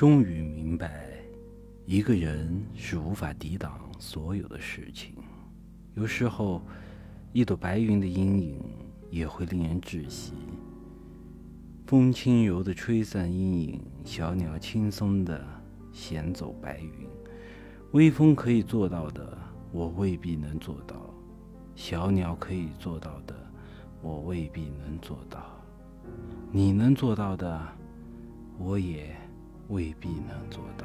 终于明白，一个人是无法抵挡所有的事情。有时候，一朵白云的阴影也会令人窒息。风轻柔地吹散阴影，小鸟轻松地衔走白云。微风可以做到的，我未必能做到；小鸟可以做到的，我未必能做到。你能做到的，我也。未必能做到。